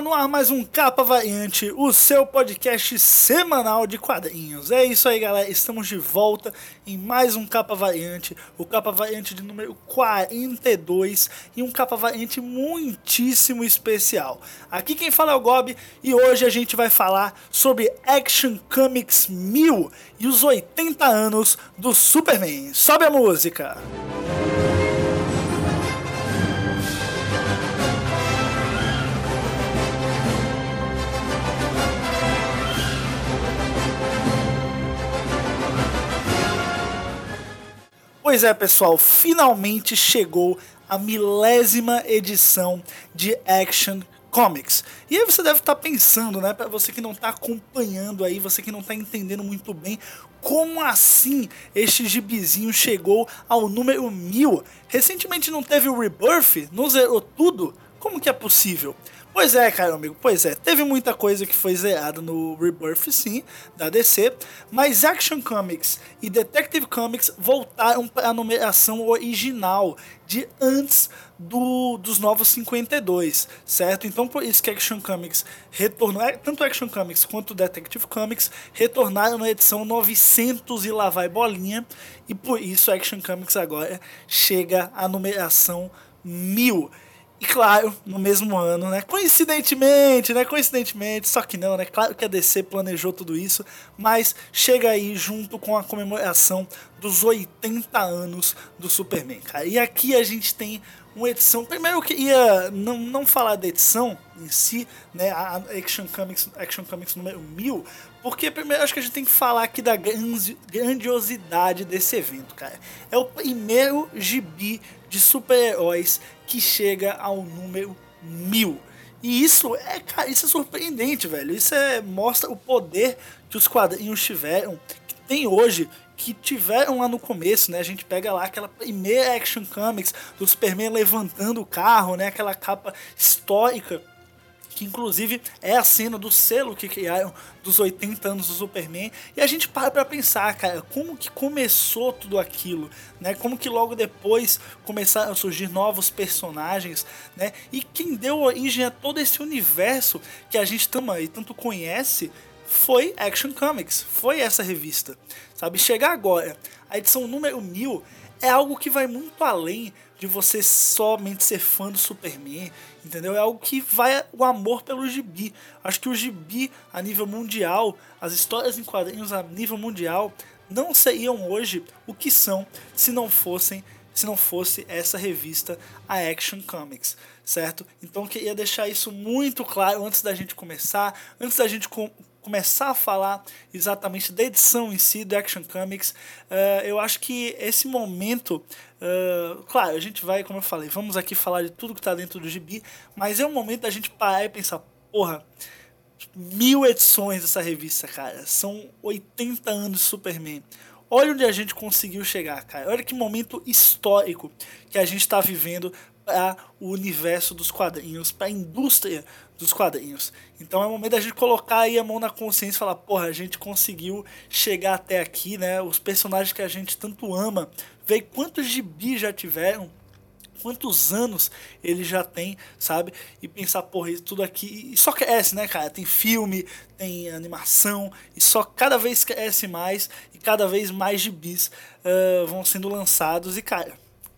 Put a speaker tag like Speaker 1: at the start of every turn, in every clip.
Speaker 1: no ar mais um Capa Variante, o seu podcast semanal de quadrinhos. É isso aí, galera. Estamos de volta em mais um Capa Variante, o Capa Variante de número 42 e um Capa Variante muitíssimo especial. Aqui quem fala é o Gob e hoje a gente vai falar sobre Action Comics 1000 e os 80 anos do Superman. Sobe a música! Música Pois é, pessoal, finalmente chegou a milésima edição de Action Comics. E aí você deve estar pensando, né, para você que não está acompanhando aí, você que não está entendendo muito bem como assim este gibizinho chegou ao número mil? Recentemente não teve o Rebirth? Não zerou tudo? Como que é possível? Pois é, cara amigo, pois é. Teve muita coisa que foi zerada no Rebirth, sim, da DC, mas Action Comics e Detective Comics voltaram para a numeração original de antes do, dos novos 52, certo? Então por isso que Action Comics retornou, é, tanto Action Comics quanto Detective Comics retornaram na edição 900 e lá vai bolinha, e por isso Action Comics agora chega à numeração 1000. E claro, no mesmo ano, né? Coincidentemente, né? Coincidentemente, só que não, né? Claro que a DC planejou tudo isso, mas chega aí junto com a comemoração dos 80 anos do Superman, cara. E aqui a gente tem uma edição. Primeiro eu queria não, não falar da edição em si, né? A Action Comics, Action Comics número 1000, porque primeiro acho que a gente tem que falar aqui da grandiosidade desse evento, cara. É o primeiro gibi de super-heróis que chega ao número mil. E isso é, cara, isso é surpreendente, velho. Isso é, mostra o poder que os quadrinhos tiveram, tem hoje, que tiveram lá no começo, né? A gente pega lá aquela primeira Action Comics do Superman levantando o carro, né? Aquela capa histórica que inclusive é a cena do selo que criaram dos 80 anos do Superman, e a gente para pra pensar, cara, como que começou tudo aquilo, né? Como que logo depois começaram a surgir novos personagens, né? E quem deu origem a todo esse universo que a gente tama e tanto conhece foi Action Comics, foi essa revista, sabe? Chegar agora, a edição número 1000 é algo que vai muito além de você somente ser fã do Superman, entendeu? É algo que vai o amor pelo gibi. Acho que o gibi a nível mundial, as histórias em quadrinhos a nível mundial não seriam hoje o que são se não fossem se não fosse essa revista a Action Comics, certo? Então queria deixar isso muito claro antes da gente começar, antes da gente começar a falar exatamente da edição em si do Action Comics, uh, eu acho que esse momento, uh, claro, a gente vai, como eu falei, vamos aqui falar de tudo que está dentro do gibi, mas é um momento da gente parar e pensar, porra, mil edições dessa revista, cara, são 80 anos de Superman. Olha onde a gente conseguiu chegar, cara. Olha que momento histórico que a gente está vivendo para o universo dos quadrinhos, para a indústria dos quadrinhos. Então é o momento da gente colocar aí a mão na consciência e falar, porra, a gente conseguiu chegar até aqui, né? Os personagens que a gente tanto ama, ver quantos gibis já tiveram, quantos anos ele já tem, sabe? E pensar, porra, isso tudo aqui. E só cresce, né, cara? Tem filme, tem animação, e só cada vez cresce mais, e cada vez mais gibis uh, vão sendo lançados, e cara,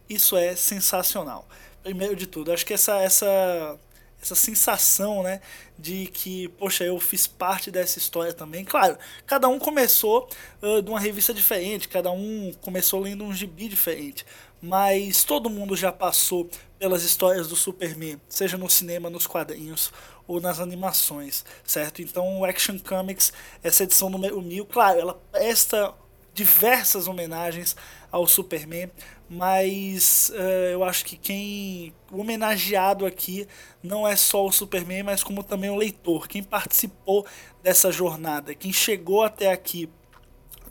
Speaker 1: isso é sensacional. Primeiro de tudo, acho que essa, essa essa sensação, né, de que, poxa, eu fiz parte dessa história também. Claro, cada um começou uh, de uma revista diferente, cada um começou lendo um gibi diferente, mas todo mundo já passou pelas histórias do Superman, seja no cinema, nos quadrinhos ou nas animações, certo? Então, o Action Comics, essa edição número 1000, claro, ela presta diversas homenagens ao Superman, mas uh, eu acho que quem o homenageado aqui não é só o Superman, mas como também o leitor, quem participou dessa jornada, quem chegou até aqui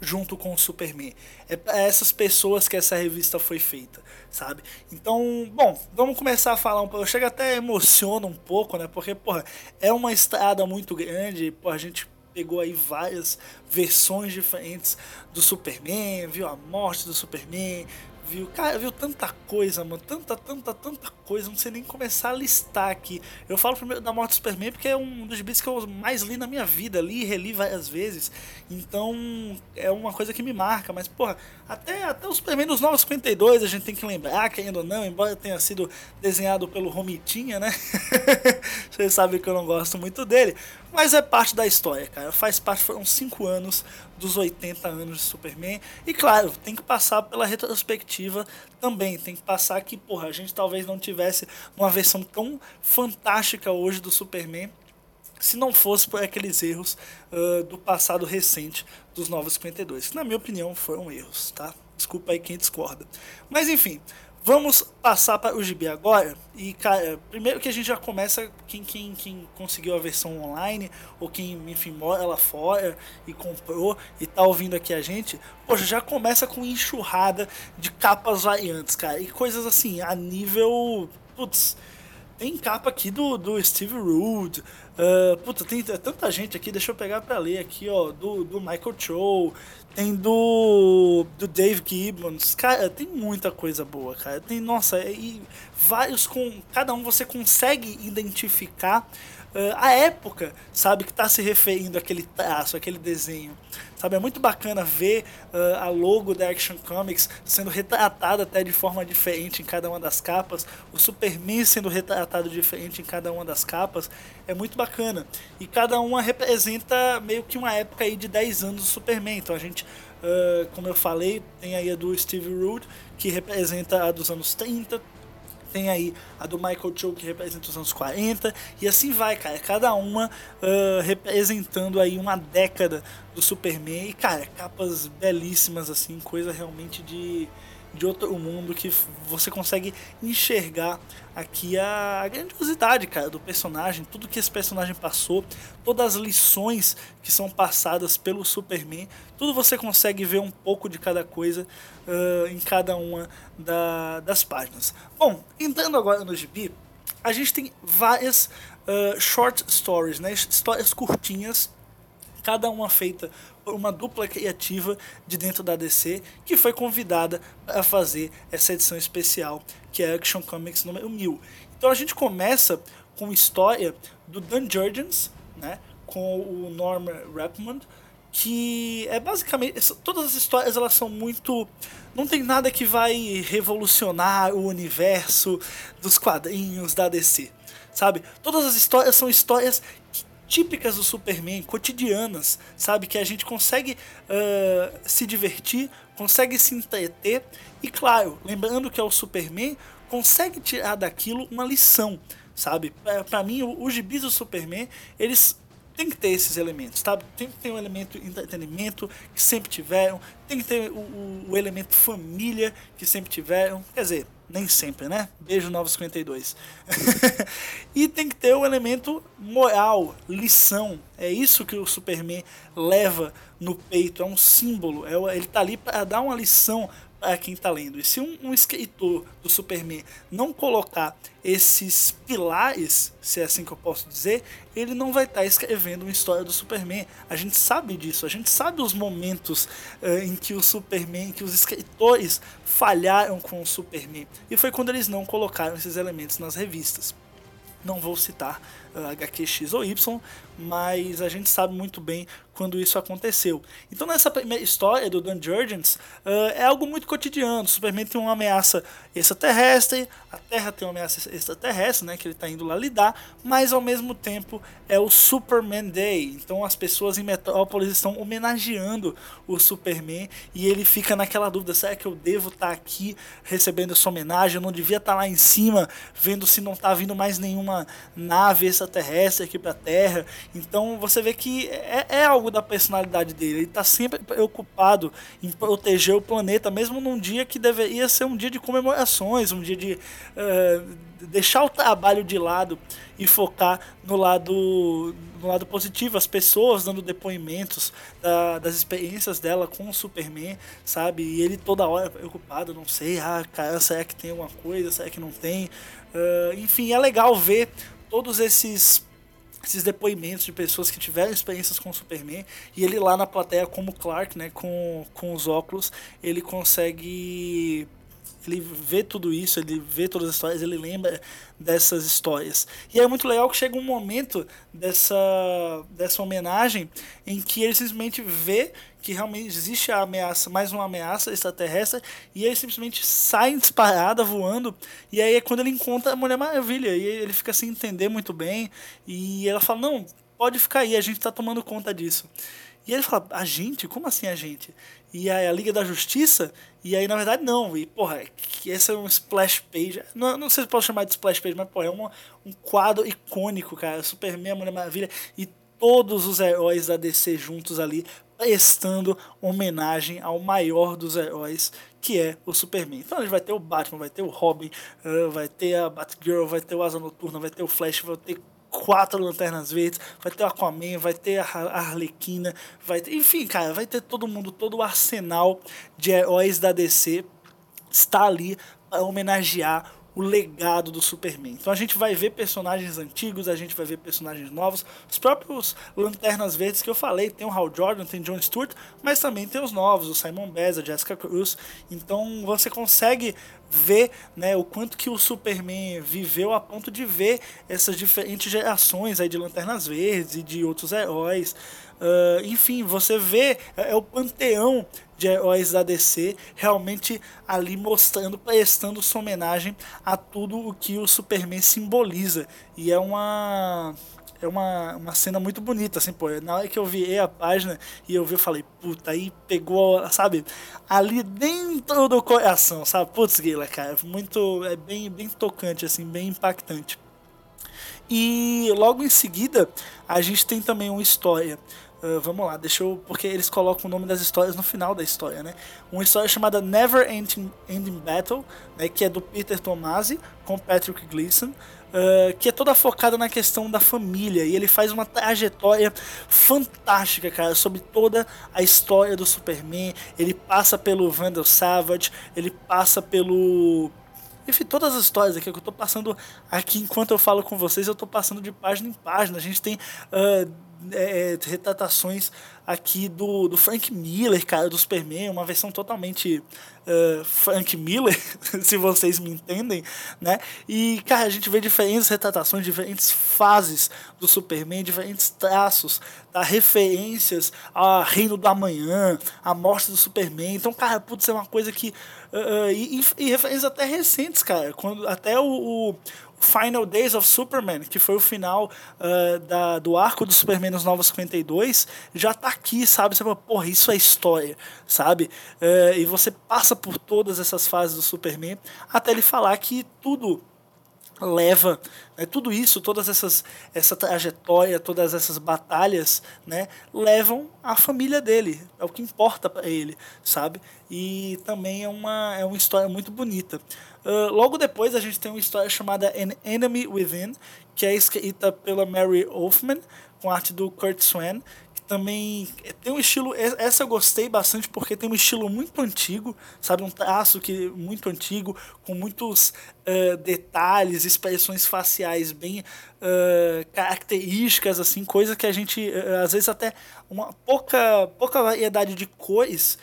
Speaker 1: junto com o Superman. É para essas pessoas que essa revista foi feita, sabe? Então, bom, vamos começar a falar um pouco. Chega até emociona um pouco, né? Porque, porra, é uma estrada muito grande, porra, a gente pegou aí várias versões diferentes do Superman, viu a morte do Superman, viu, cara, viu tanta coisa, mano, tanta, tanta, tanta coisa, não sei nem começar a listar aqui. Eu falo primeiro da Morte do Superman porque é um dos bits que eu mais li na minha vida, li e reli várias vezes, então é uma coisa que me marca, mas porra, até, até o Superman dos 952 a gente tem que lembrar, que ainda não, embora tenha sido desenhado pelo Romitinha, né? Vocês sabem que eu não gosto muito dele, mas é parte da história, cara, faz parte, foram 5 anos dos 80 anos de Superman, e claro, tem que passar pela retrospectiva também. Tem que passar que, porra, a gente talvez não tivesse uma versão tão fantástica hoje do Superman se não fosse por aqueles erros uh, do passado recente dos Novos 52, que na minha opinião foram erros, tá? Desculpa aí quem discorda. Mas enfim, Vamos passar para o GB agora. E, cara, primeiro que a gente já começa, quem, quem, quem conseguiu a versão online, ou quem, enfim, mora lá fora e comprou e tá ouvindo aqui a gente, poxa, já começa com enxurrada de capas variantes, cara. E coisas assim, a nível. Putz, tem capa aqui do, do Steve Rude. Uh, puta, tem tanta gente aqui, deixa eu pegar pra ler aqui, ó. Do, do Michael Cho, tem do, do Dave Gibbons. Cara, tem muita coisa boa, cara. Tem, nossa, e vários com. Cada um você consegue identificar a época, sabe, que está se referindo àquele traço, aquele desenho. Sabe, é muito bacana ver uh, a logo da Action Comics sendo retratada até de forma diferente em cada uma das capas, o Superman sendo retratado diferente em cada uma das capas, é muito bacana. E cada uma representa meio que uma época aí de 10 anos do Superman. Então a gente, uh, como eu falei, tem aí a do Steve Rude, que representa a dos anos 30, tem aí a do Michael Cho que representa os anos 40 e assim vai, cara. Cada uma uh, representando aí uma década do Superman e, cara, capas belíssimas assim, coisa realmente de de outro mundo que você consegue enxergar aqui a, grandiosidade, cara, do personagem, tudo que esse personagem passou, todas as lições que são passadas pelo Superman, tudo você consegue ver um pouco de cada coisa uh, em cada uma da, das páginas. Bom, entrando agora no gibi, a gente tem várias uh, short stories, né, histórias curtinhas cada uma feita uma dupla criativa de dentro da DC, que foi convidada a fazer essa edição especial, que é Action Comics número 1000. Então a gente começa com a história do Dan Jurgens, né, com o Norm Rapmond, que é basicamente todas as histórias elas são muito não tem nada que vai revolucionar o universo dos quadrinhos da DC sabe todas as histórias são histórias que típicas do Superman, cotidianas, sabe? Que a gente consegue uh, se divertir, consegue se entreter e, claro, lembrando que é o Superman, consegue tirar daquilo uma lição, sabe? Para mim, os gibis do Superman, eles tem que ter esses elementos, tá? Tem que ter um elemento entretenimento que sempre tiveram, tem que ter o, o, o elemento família que sempre tiveram, quer dizer, nem sempre, né? Beijo 952. e tem que ter o elemento moral, lição. É isso que o Superman leva no peito, é um símbolo. É, ele tá ali para dar uma lição a quem está lendo. E se um, um, escritor do Superman não colocar esses pilares, se é assim que eu posso dizer, ele não vai estar tá escrevendo uma história do Superman. A gente sabe disso, a gente sabe os momentos uh, em que o Superman, que os escritores falharam com o Superman. E foi quando eles não colocaram esses elementos nas revistas. Não vou citar uh, HQ X ou Y, mas a gente sabe muito bem quando isso aconteceu. Então, nessa primeira história do Dan Jurgens, uh, é algo muito cotidiano. O Superman tem uma ameaça extraterrestre, a Terra tem uma ameaça extraterrestre, né, que ele está indo lá lidar, mas ao mesmo tempo é o Superman Day. Então, as pessoas em Metrópolis estão homenageando o Superman e ele fica naquela dúvida: será que eu devo estar tá aqui recebendo essa homenagem? Eu não devia estar tá lá em cima vendo se não está vindo mais nenhuma nave extraterrestre aqui para a Terra. Então, você vê que é, é algo algo da personalidade dele. Ele está sempre preocupado em proteger o planeta, mesmo num dia que deveria ser um dia de comemorações, um dia de uh, deixar o trabalho de lado e focar no lado, no lado positivo, as pessoas dando depoimentos da, das experiências dela com o Superman, sabe? E ele toda hora preocupado, não sei, ah, cara, será que tem alguma coisa, será que não tem? Uh, enfim, é legal ver todos esses esses depoimentos de pessoas que tiveram experiências com o Superman e ele lá na plateia como Clark, né, com, com os óculos, ele consegue ele vê tudo isso, ele vê todas as histórias, ele lembra dessas histórias. E é muito legal que chega um momento dessa, dessa homenagem em que ele simplesmente vê que realmente existe a ameaça, mais uma ameaça extraterrestre, e ele simplesmente sai disparada, voando, e aí é quando ele encontra a Mulher Maravilha, e ele fica sem entender muito bem, e ela fala, não, pode ficar aí, a gente está tomando conta disso. E ele fala, a gente? Como assim a gente? E aí a Liga da Justiça? E aí, na verdade, não. E, porra, que esse é um splash page. Não, não sei se posso chamar de splash page, mas, porra, é um, um quadro icônico, cara. Superman, a Mulher Maravilha e todos os heróis da DC juntos ali, prestando homenagem ao maior dos heróis, que é o Superman. Então a gente vai ter o Batman, vai ter o Robin, uh, vai ter a Batgirl, vai ter o Asa Noturna, vai ter o Flash, vai ter quatro lanternas verdes, vai ter o Aquaman, vai ter a Arlequina, vai ter, enfim, cara, vai ter todo mundo, todo o arsenal de heróis da DC está ali para homenagear o legado do Superman. Então a gente vai ver personagens antigos, a gente vai ver personagens novos, os próprios Lanternas Verdes que eu falei, tem o Hal Jordan, tem John Stewart, mas também tem os novos, o Simon Bez, a Jessica Cruz. Então você consegue ver né, o quanto que o Superman viveu a ponto de ver essas diferentes gerações aí de Lanternas Verdes e de outros heróis. Uh, enfim, você vê, é, é o panteão de heróis da DC realmente ali mostrando, prestando sua homenagem a tudo o que o Superman simboliza. E é uma é uma, uma cena muito bonita, assim, pô. Na hora que eu vi a página e eu vi, eu falei, puta, aí pegou, sabe, ali dentro do coração, sabe? Putz, Guila, cara, muito, é bem, bem tocante, assim, bem impactante. E logo em seguida, a gente tem também uma história Uh, vamos lá, deixa eu. Porque eles colocam o nome das histórias no final da história, né? Uma história chamada Never Ending, Ending Battle, né? Que é do Peter Tomasi com Patrick Gleason. Uh, que é toda focada na questão da família. E ele faz uma trajetória fantástica, cara, sobre toda a história do Superman. Ele passa pelo Vandal Savage, ele passa pelo enfim, todas as histórias aqui que eu estou passando aqui enquanto eu falo com vocês, eu estou passando de página em página. A gente tem uh, é, retratações aqui do, do Frank Miller, cara, do Superman, uma versão totalmente uh, Frank Miller, se vocês me entendem, né? E, cara, a gente vê diferentes retratações, diferentes fases do Superman, diferentes traços, tá? referências a Reino do Amanhã, a morte do Superman. Então, cara, putz, é uma coisa que. Uh, e, e, referências até recentes, cara. Quando, até o, o Final Days of Superman, que foi o final uh, da, do arco do Superman nos Novos 52, já tá aqui, sabe? Você fala, porra, isso é história, sabe? Uh, e você passa por todas essas fases do Superman até ele falar que tudo leva né, tudo isso, todas essas essa trajetória, todas essas batalhas, né, levam a família dele, é o que importa para ele, sabe? E também é uma é uma história muito bonita. Uh, logo depois a gente tem uma história chamada An Enemy Within, que é escrita pela Mary Hoffman, com arte do Kurt Swan, também tem um estilo essa eu gostei bastante porque tem um estilo muito antigo sabe um traço que muito antigo com muitos uh, detalhes expressões faciais bem uh, características assim coisa que a gente uh, às vezes até uma pouca pouca variedade de cores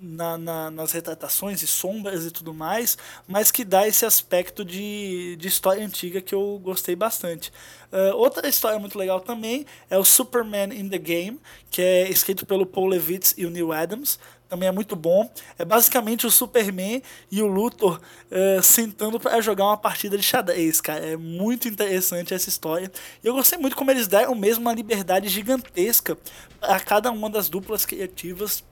Speaker 1: na, na, nas retratações e sombras e tudo mais, mas que dá esse aspecto de, de história antiga que eu gostei bastante. Uh, outra história muito legal também é o Superman in the Game, que é escrito pelo Paul Levitz e o Neil Adams. Também é muito bom. É basicamente o Superman e o Luthor uh, sentando para jogar uma partida de xadrez, cara. É muito interessante essa história. E eu gostei muito como eles deram mesmo uma liberdade gigantesca a cada uma das duplas criativas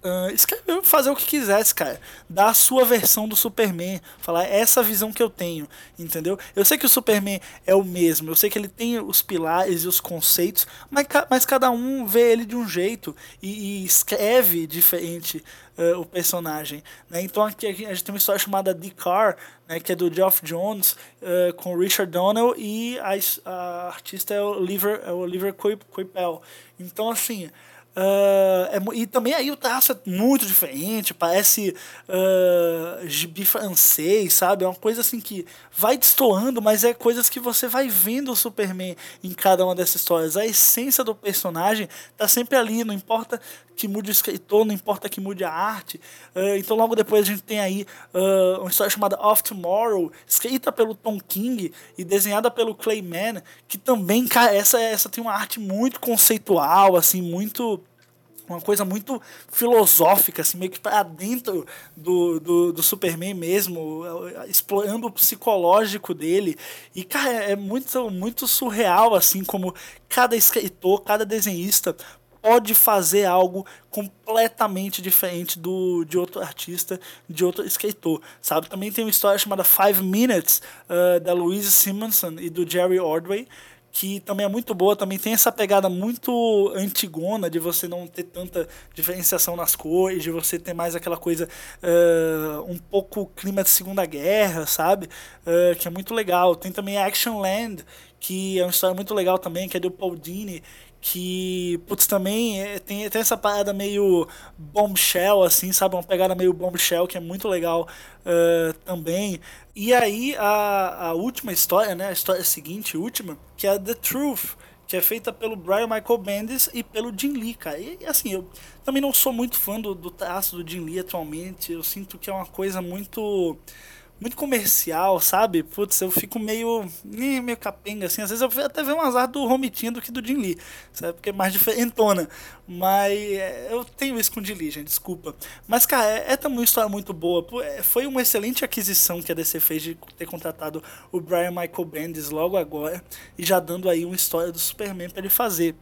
Speaker 1: Uh, fazer o que quisesse, cara. Dar a sua versão do Superman. Falar é essa visão que eu tenho, entendeu? Eu sei que o Superman é o mesmo, eu sei que ele tem os pilares e os conceitos, mas, mas cada um vê ele de um jeito e, e escreve diferente uh, o personagem. Né? Então aqui, a gente tem uma história chamada The Car, né, que é do Geoff Jones, uh, com Richard Donnell e a, a artista é o Oliver, é o Oliver Coipel. Então, assim. Uh, é, e também aí o traço é muito diferente, parece uh, gibi francês, sabe? É uma coisa assim que vai destoando, mas é coisas que você vai vendo o Superman em cada uma dessas histórias. A essência do personagem tá sempre ali, não importa que mude o escritor, não importa que mude a arte. Uh, então logo depois a gente tem aí uh, uma história chamada Of Tomorrow, escrita pelo Tom King e desenhada pelo Clayman, que também, cara, essa, essa tem uma arte muito conceitual, assim, muito uma coisa muito filosófica, assim, meio que para dentro do, do, do, Superman mesmo, explorando o psicológico dele. E, cara, é muito, muito surreal, assim, como cada escritor, cada desenhista pode fazer algo completamente diferente do de outro artista, de outro escritor, sabe? Também tem uma história chamada Five Minutes, uh, da Louise Simonson e do Jerry Ordway, que também é muito boa, também tem essa pegada muito antigona de você não ter tanta diferenciação nas cores, de você ter mais aquela coisa uh, um pouco clima de Segunda Guerra, sabe? Uh, que é muito legal. Tem também Action Land, que é uma história muito legal também, que é do Paul Dini, que, putz, também é, tem, tem essa parada meio bombshell, assim, sabe? Uma pegada meio bombshell que é muito legal uh, também. E aí, a, a última história, né? A história seguinte, última, que é The Truth, que é feita pelo Brian Michael Bendis e pelo Jim Lee, cara. E, assim, eu também não sou muito fã do, do traço do Jim Lee atualmente, eu sinto que é uma coisa muito muito comercial, sabe? Putz, eu fico meio. meio capenga, assim. Às vezes eu até vejo um azar do Romitinho do que do Jim Lee, sabe? Porque é mais diferentona. Mas é, eu tenho isso com o Jim Lee, gente, desculpa. Mas, cara, é, é também uma história muito boa. É, foi uma excelente aquisição que a DC fez de ter contratado o Brian Michael Bendis logo agora e já dando aí uma história do Superman para ele fazer.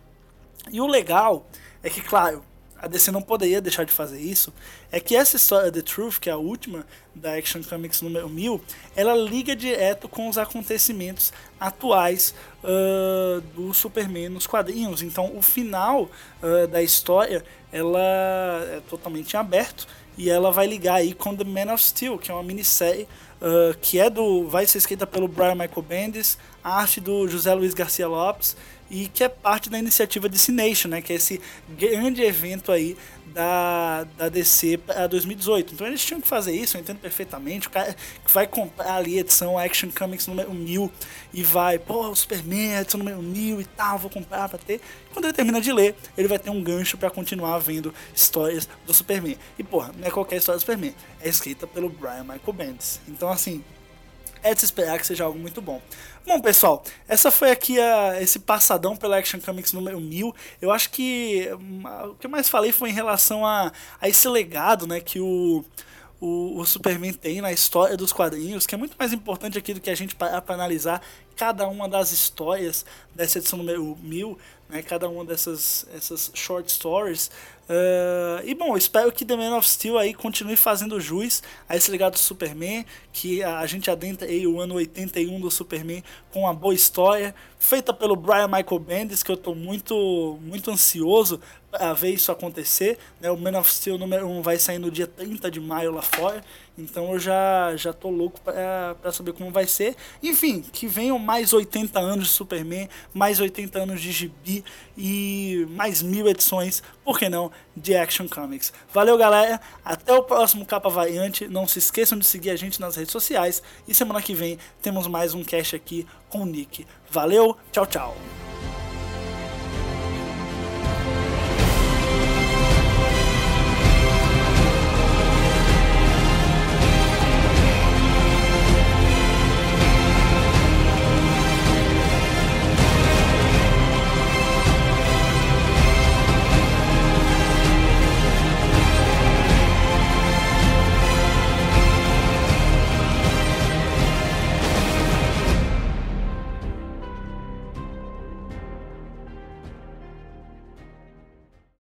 Speaker 1: E o legal é que, claro, a DC não poderia deixar de fazer isso, é que essa história The Truth, que é a última da Action Comics número 1000, ela liga direto com os acontecimentos atuais uh, do Superman nos quadrinhos. Então, o final uh, da história ela é totalmente aberto e ela vai ligar aí com The Man of Steel, que é uma minissérie uh, que é do vai ser escrita pelo Brian Michael Bendis, a arte do José Luiz Garcia Lopes e que é parte da iniciativa Destination, né, que é esse grande evento aí da, da DC para 2018. Então eles tinham que fazer isso, eu entendo perfeitamente. O cara que vai comprar ali a edição Action Comics número 1000 e vai, pô, o Superman, edição número 1000 e tal, vou comprar para ter. Quando ele termina de ler, ele vai ter um gancho para continuar vendo histórias do Superman. E porra, não é qualquer história do Superman, é escrita pelo Brian Michael Bendis. Então assim, é de se esperar que seja algo muito bom. Bom, pessoal, essa foi aqui a, esse passadão pela Action Comics número 1000. Eu acho que hum, o que eu mais falei foi em relação a, a esse legado né, que o, o, o, Superman tem na história dos quadrinhos, que é muito mais importante aqui do que a gente parar para analisar cada uma das histórias dessa edição número 1000, né, cada uma dessas essas short stories. Uh, e bom, espero que The Man of Steel aí continue fazendo jus a esse legado do Superman, que a, gente adentra aí o ano 81 do Superman com uma boa história, feita pelo Brian Michael Bendis, que eu estou muito, muito ansioso para ver isso acontecer. Né? O Man of Steel número 1 vai sair no dia 30 de maio lá fora. Então eu já, já tô louco para saber como vai ser. Enfim, que venham mais 80 anos de Superman, mais 80 anos de Gibi e mais mil edições, por que não, de Action Comics. Valeu, galera. Até o próximo Capa Variante. Não se esqueçam de seguir a gente nas redes sociais. E semana que vem temos mais um cast aqui com o Nick. Valeu, tchau, tchau.